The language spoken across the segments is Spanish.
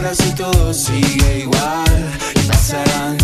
horas y todo sigue igual. Y pasarán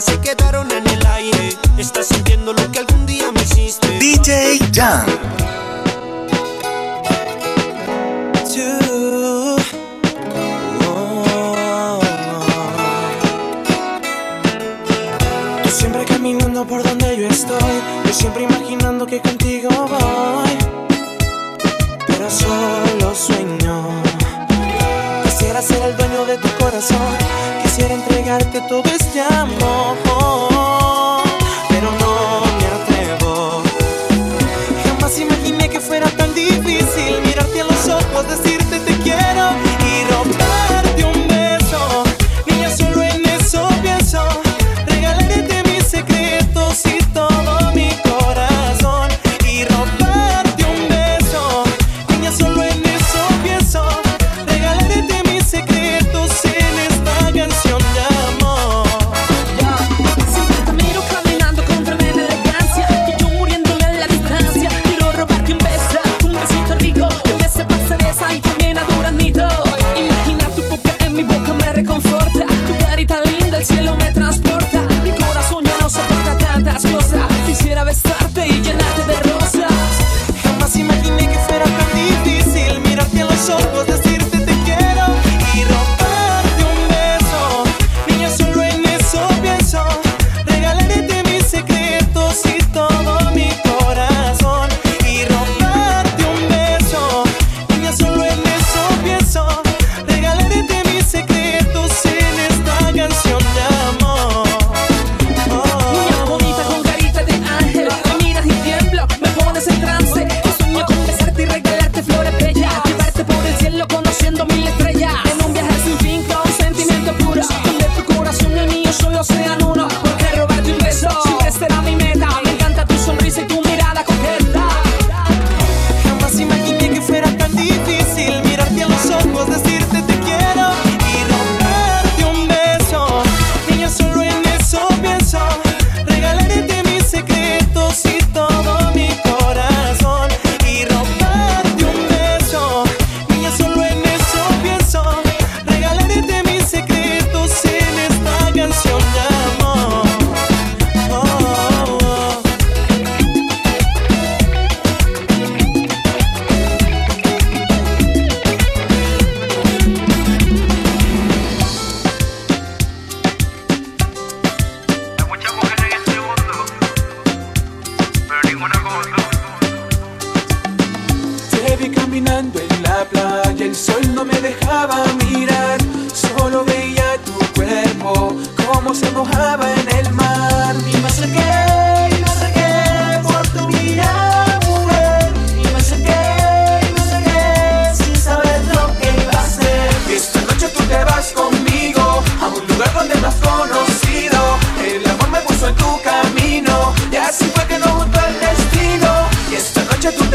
se quedaron en el aire. Estás sintiendo lo que algún día me hiciste. DJ Jam.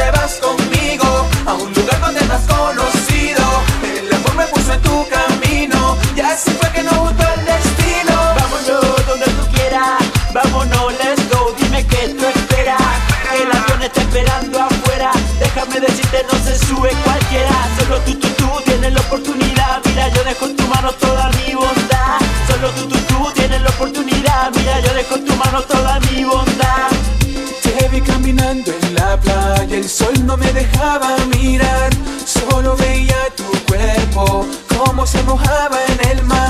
te vas conmigo a un lugar donde no has conocido. El amor me puso en tu camino y así fue que no gustó el destino. Vámonos donde tú quieras, vámonos, let's go. Dime que tú esperas. El avión está esperando afuera. Déjame decirte, no se sube cualquiera. Solo tú, tú, tú tienes la oportunidad. el sol no me dejaba mirar, solo veía tu cuerpo, cómo se mojaba en el mar.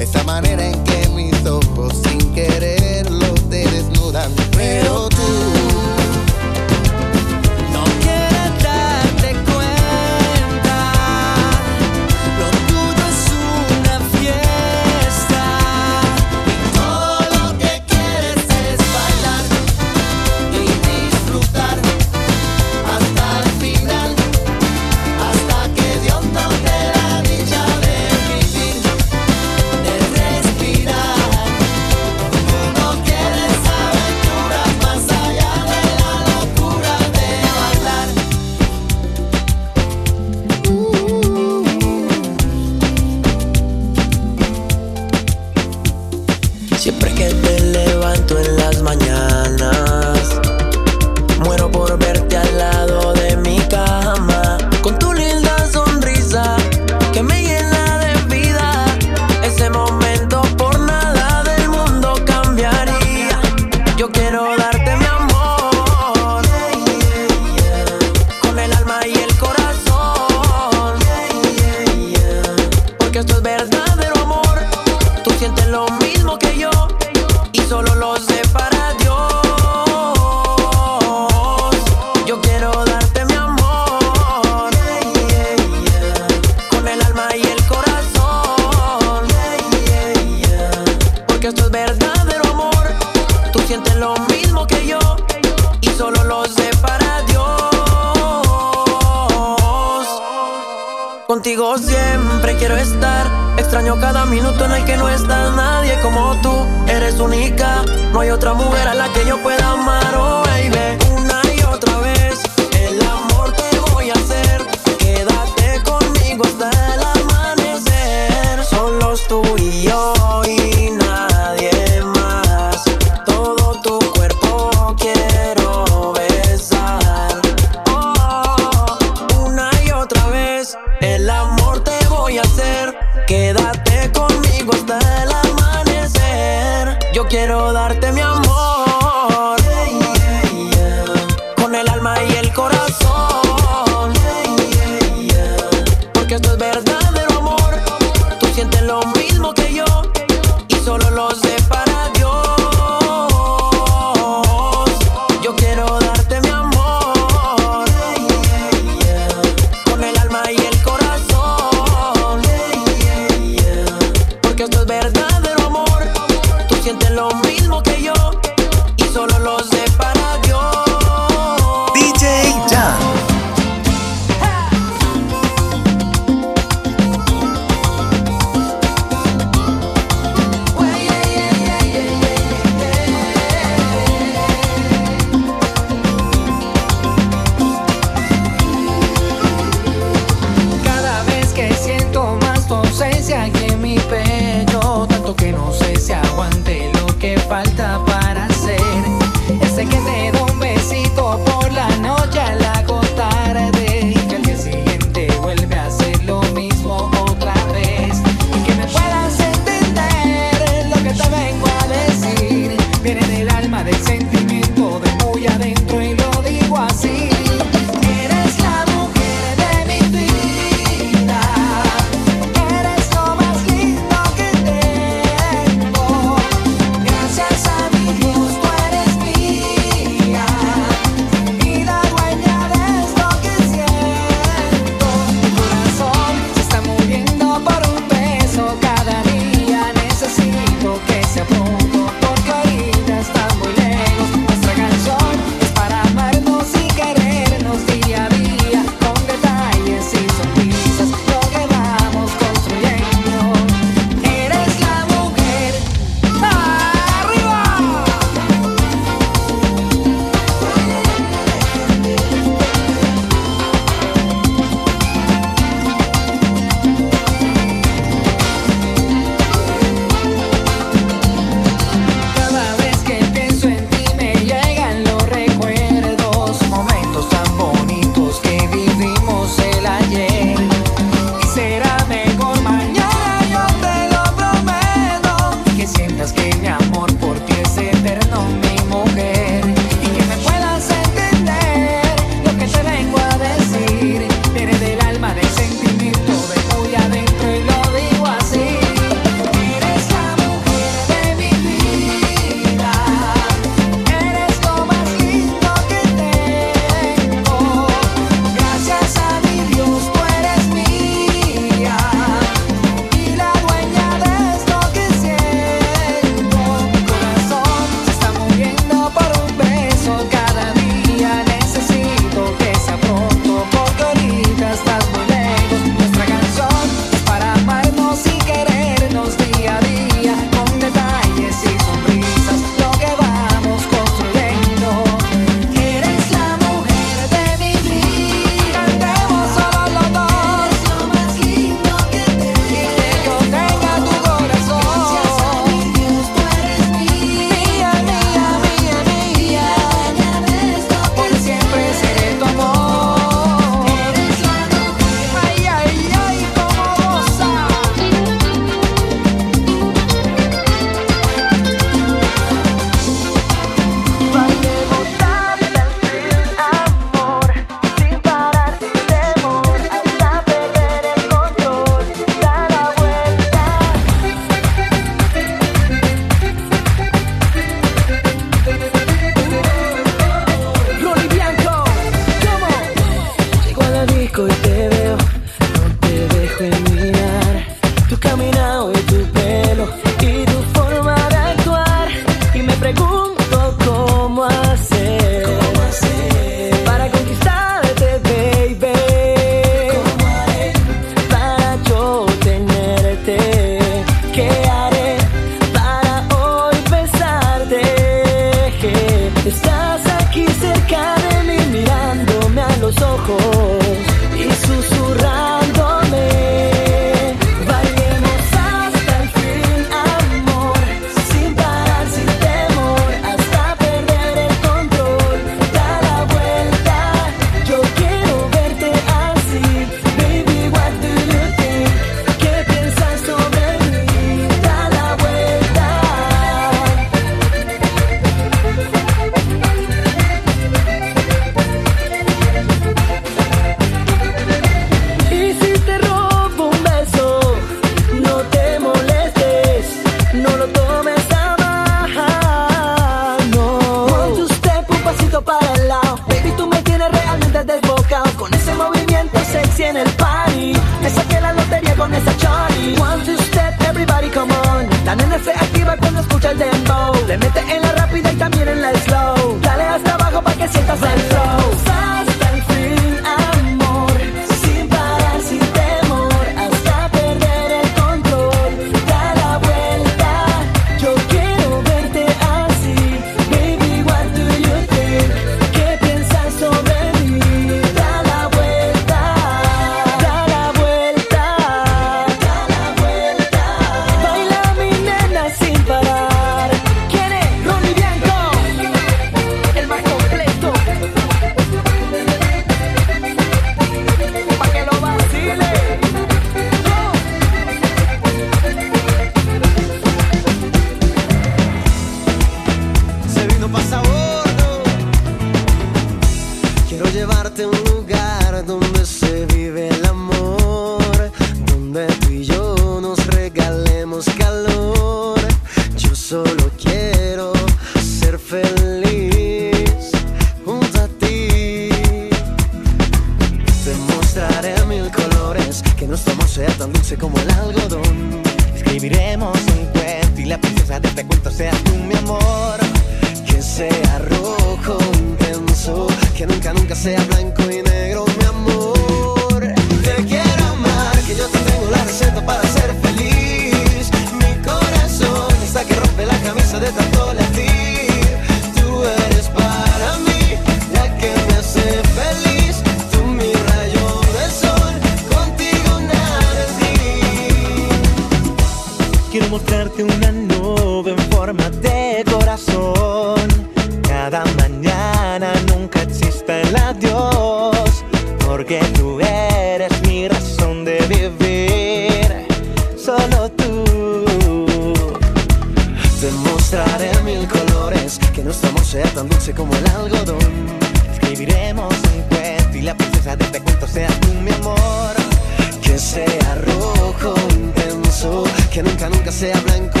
Nunca, nunca sea blanco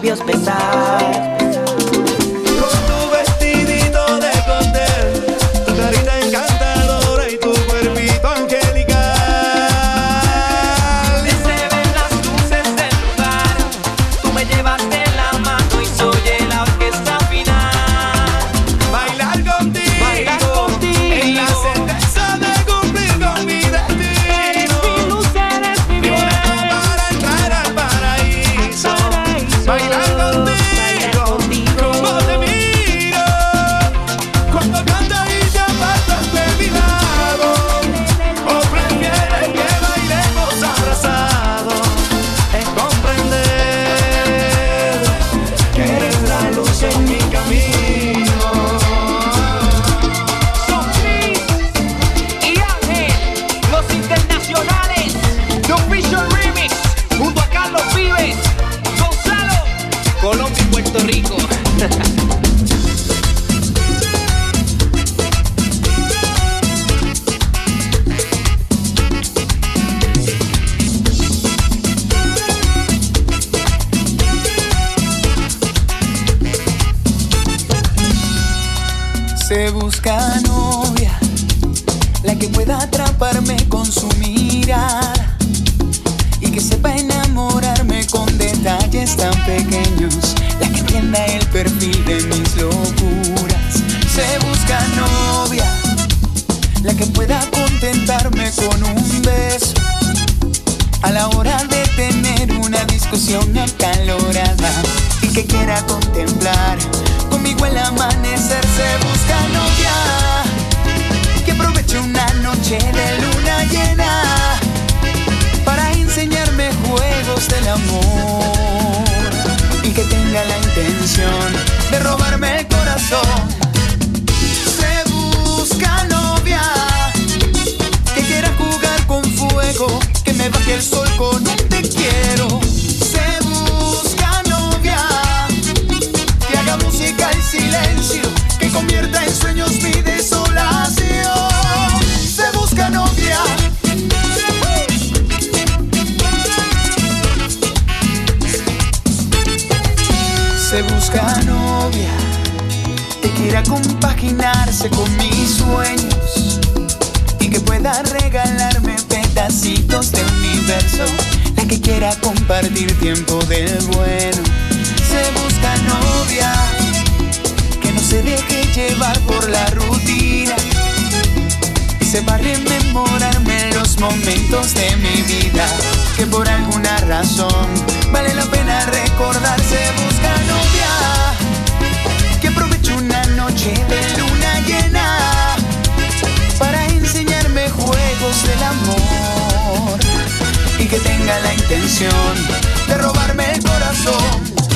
labios besar. busca novia que quiera compaginarse con mis sueños y que pueda regalarme pedacitos de universo. La que quiera compartir tiempo del bueno. Se busca novia que no se deje llevar por la rutina y se va a rememorarme los momentos de mi vida que por alguna razón vale la pena recordar. recordarse buscar noche de luna llena para enseñarme juegos del amor y que tenga la intención de robarme el corazón.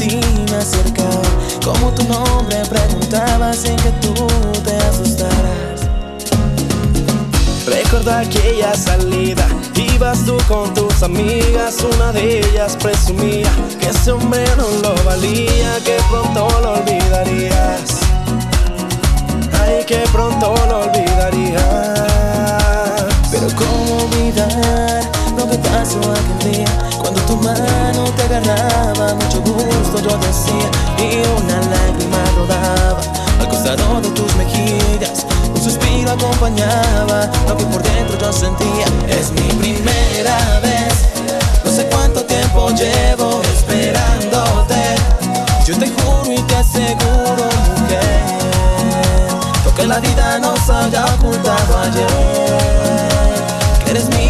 ti me acercaba. Como tu nombre preguntaba sin que tú te asustaras. Recuerdo aquella salida, ibas tú con tus amigas, una de ellas presumía que ese hombre no lo valía, que pronto lo olvidarías. Ay, que pronto lo olvidarías. Pero cómo olvidar paso aquel día Cuando tu mano te agarraba Mucho gusto yo decía Y una lágrima rodaba Al costado de tus mejillas Un suspiro acompañaba Lo que por dentro yo sentía. Es mi primera vez No sé cuánto tiempo llevo esperándote Yo te juro y te aseguro, mujer Lo que la vida nos haya ocultado ayer Que eres mi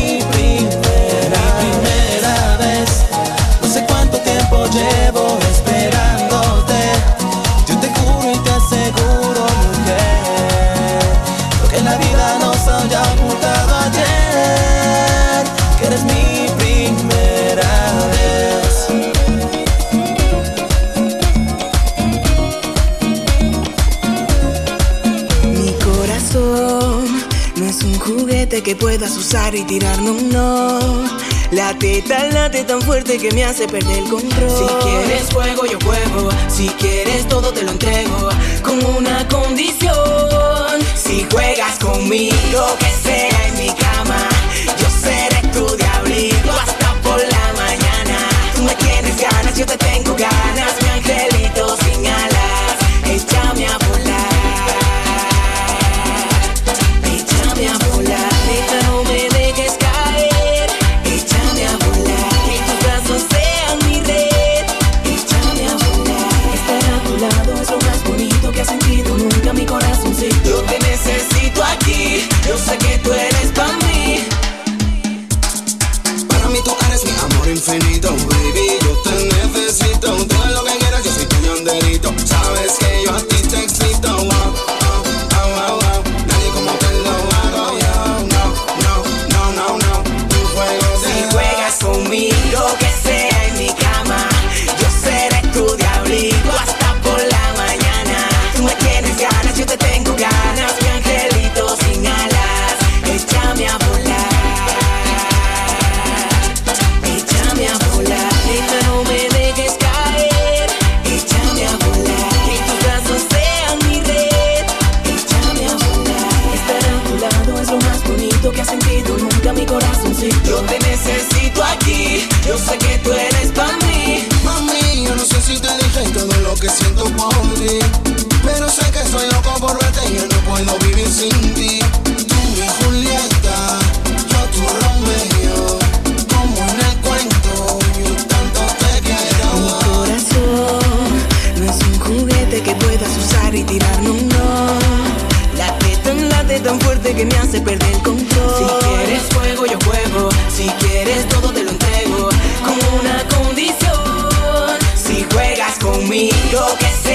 llevo esperándote. Yo te juro y te aseguro, mujer, lo que la vida nos haya ocultado ayer, que eres mi primera vez. Mi corazón no es un juguete que puedas usar y tirarme un no la teta late tan fuerte que me hace perder el control. Si quieres fuego, yo juego. Si quieres todo, te lo entrego. Con una condición: si juegas conmigo, que sea en mi cama, yo seré tu diablito. todo te lo entrego con una condición. Si juegas conmigo, que sea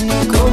único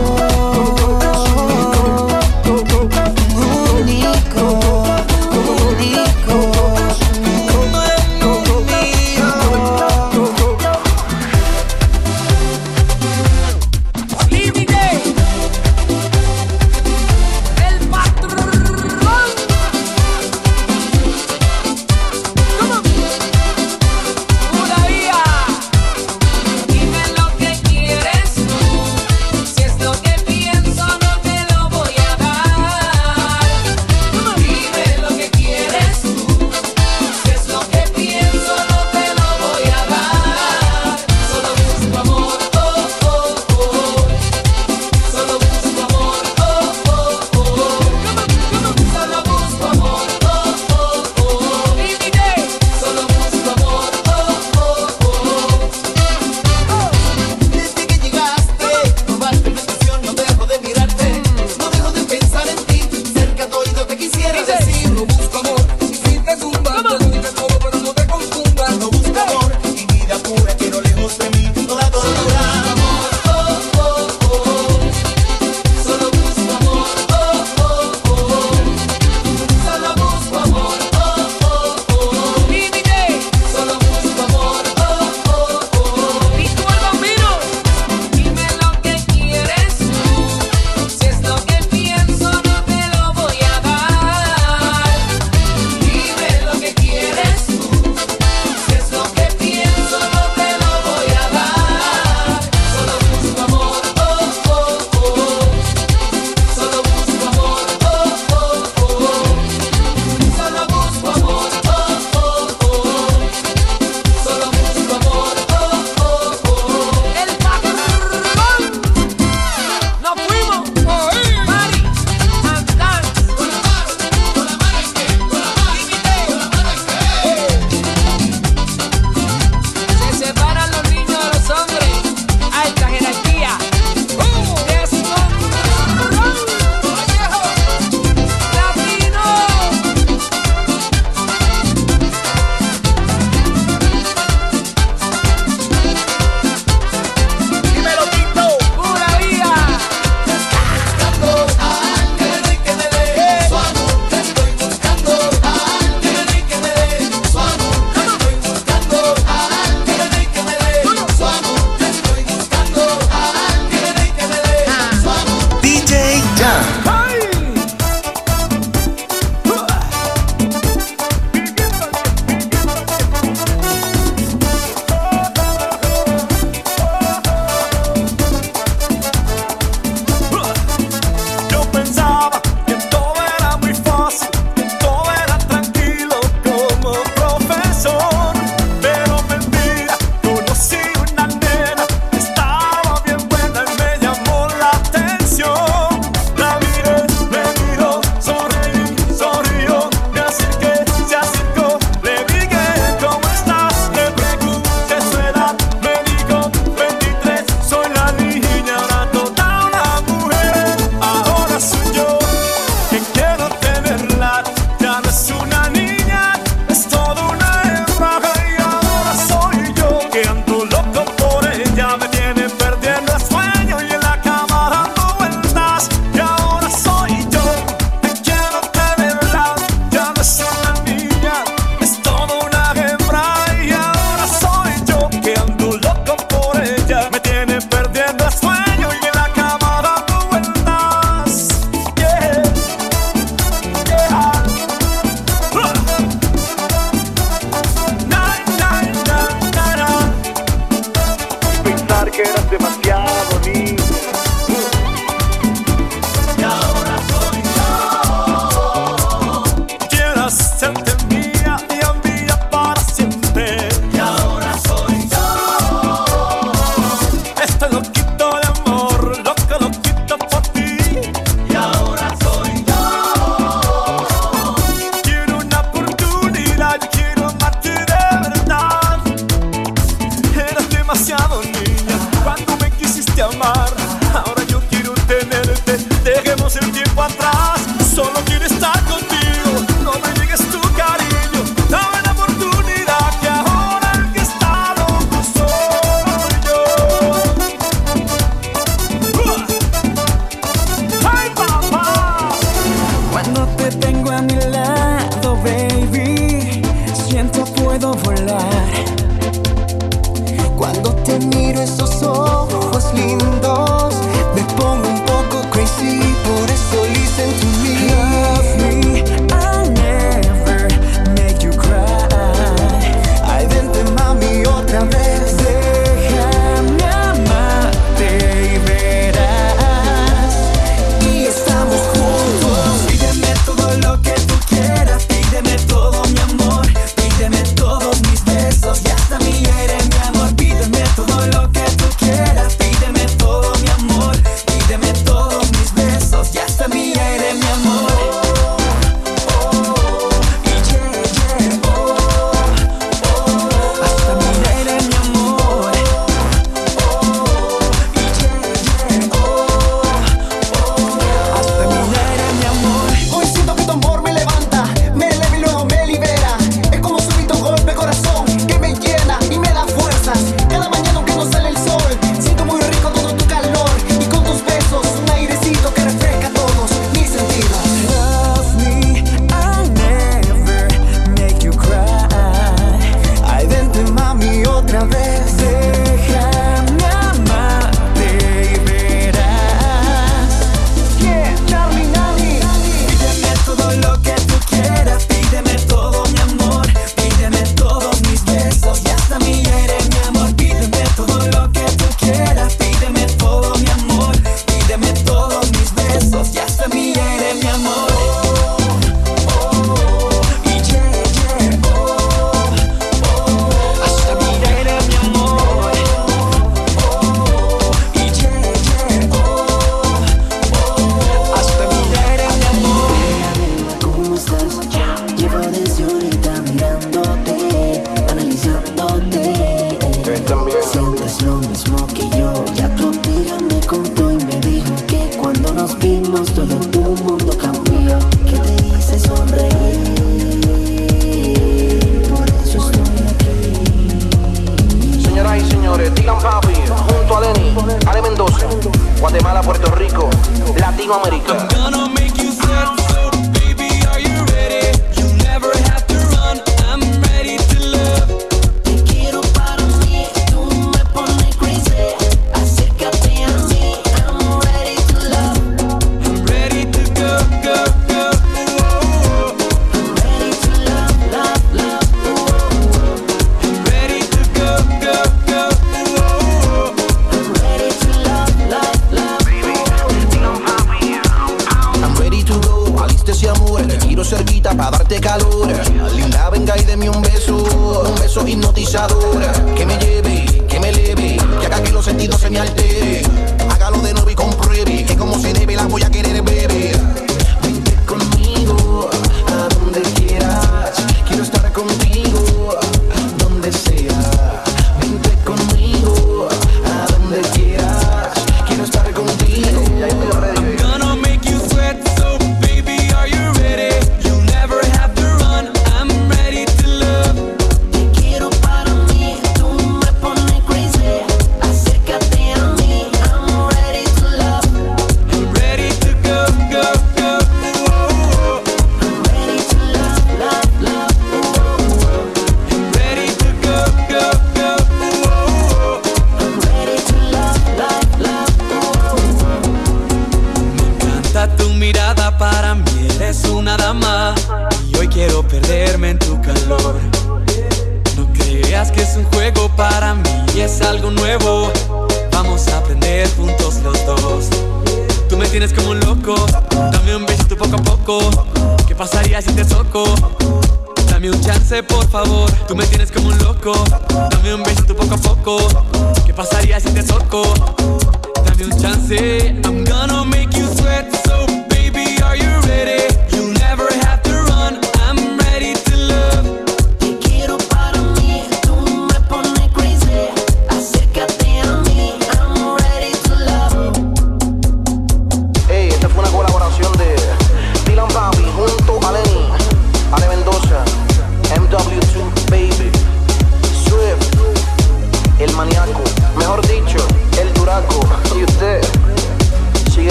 esos ojos lindos,